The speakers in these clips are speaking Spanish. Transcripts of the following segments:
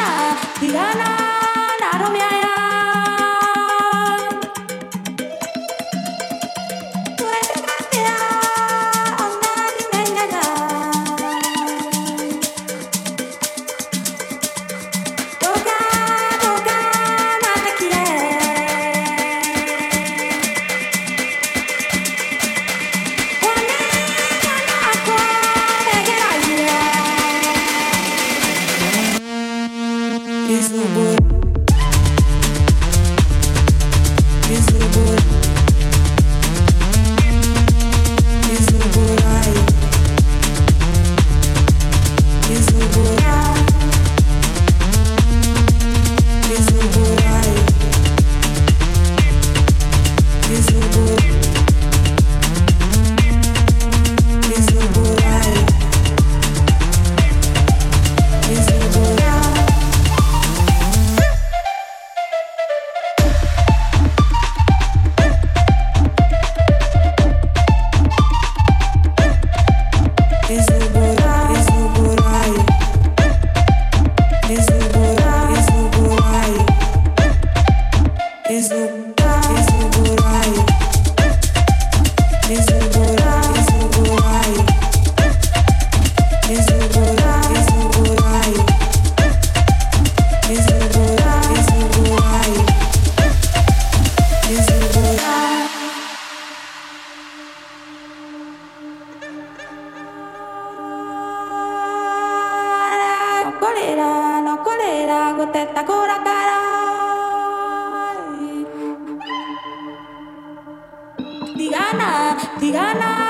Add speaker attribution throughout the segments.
Speaker 1: na, di
Speaker 2: na na, na do
Speaker 3: Tigana, tigana,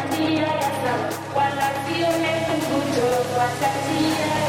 Speaker 3: Wasatiyasa, Walatio Hekungucho, Wasatiyasa.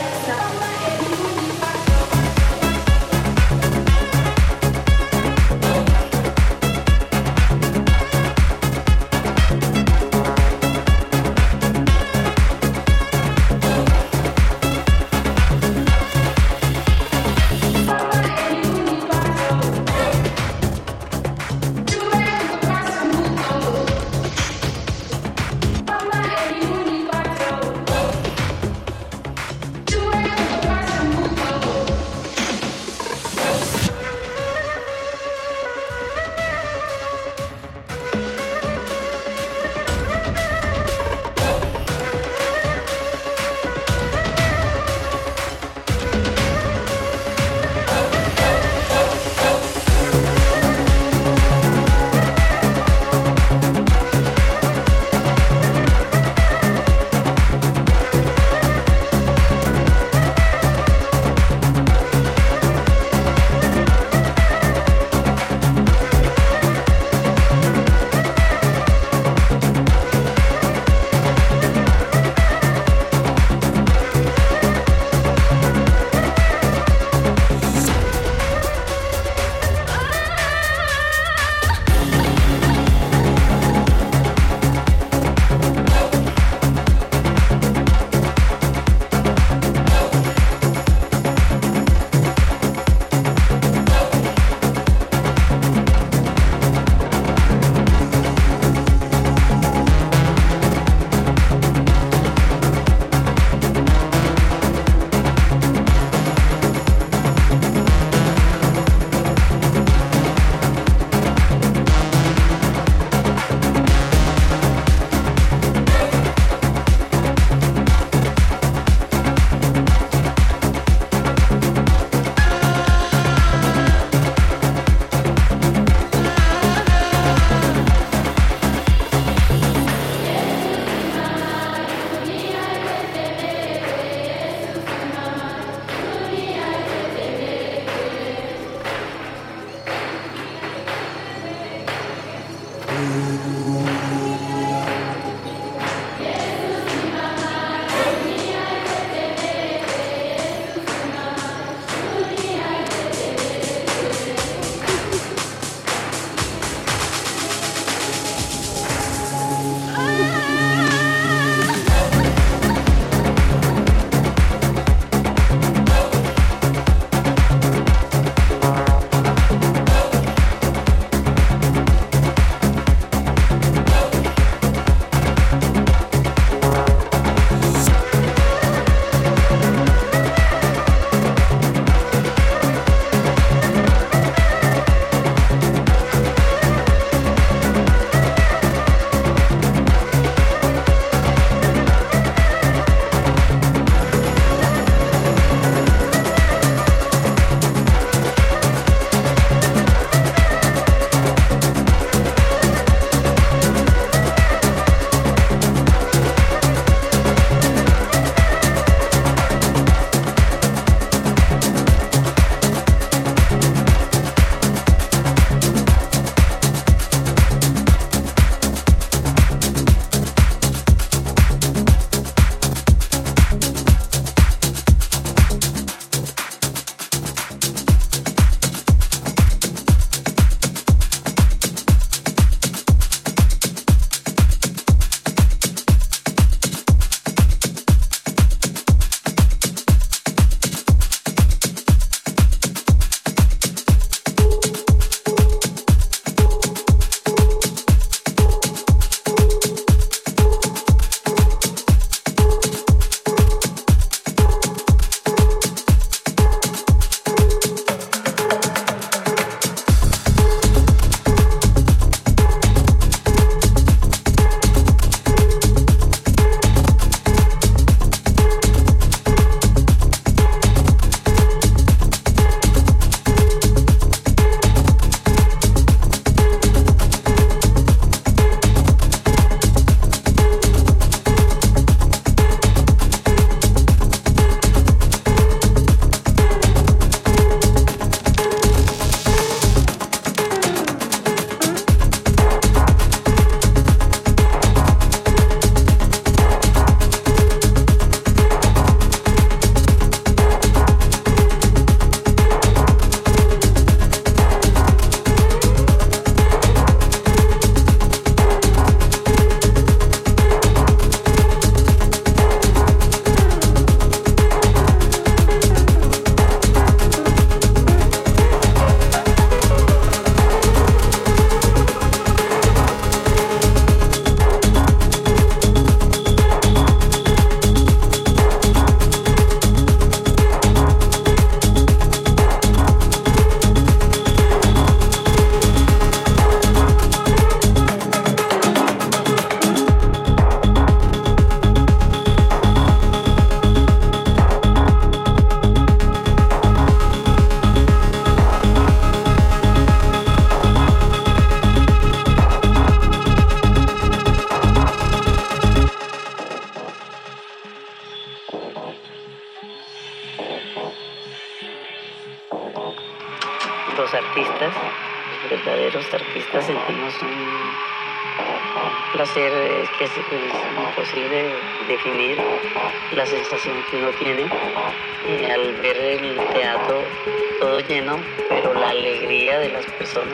Speaker 3: Personas,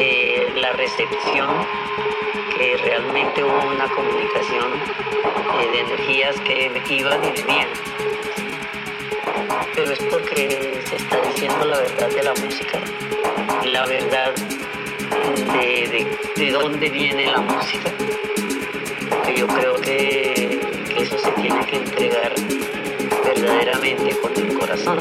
Speaker 3: eh, la recepción, que realmente hubo una comunicación de energías que iban y venían. Pero es porque se está diciendo la verdad de la música, la verdad de, de, dónde viene la música. Porque yo creo que, que eso se tiene que entregar verdaderamente con el corazón.